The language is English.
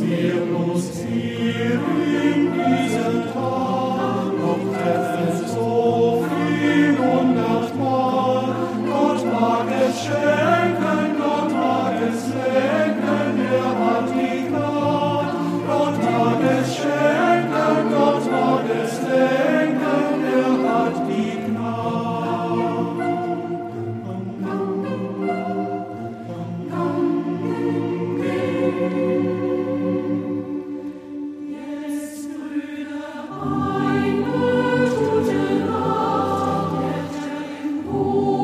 Deus, Ooh.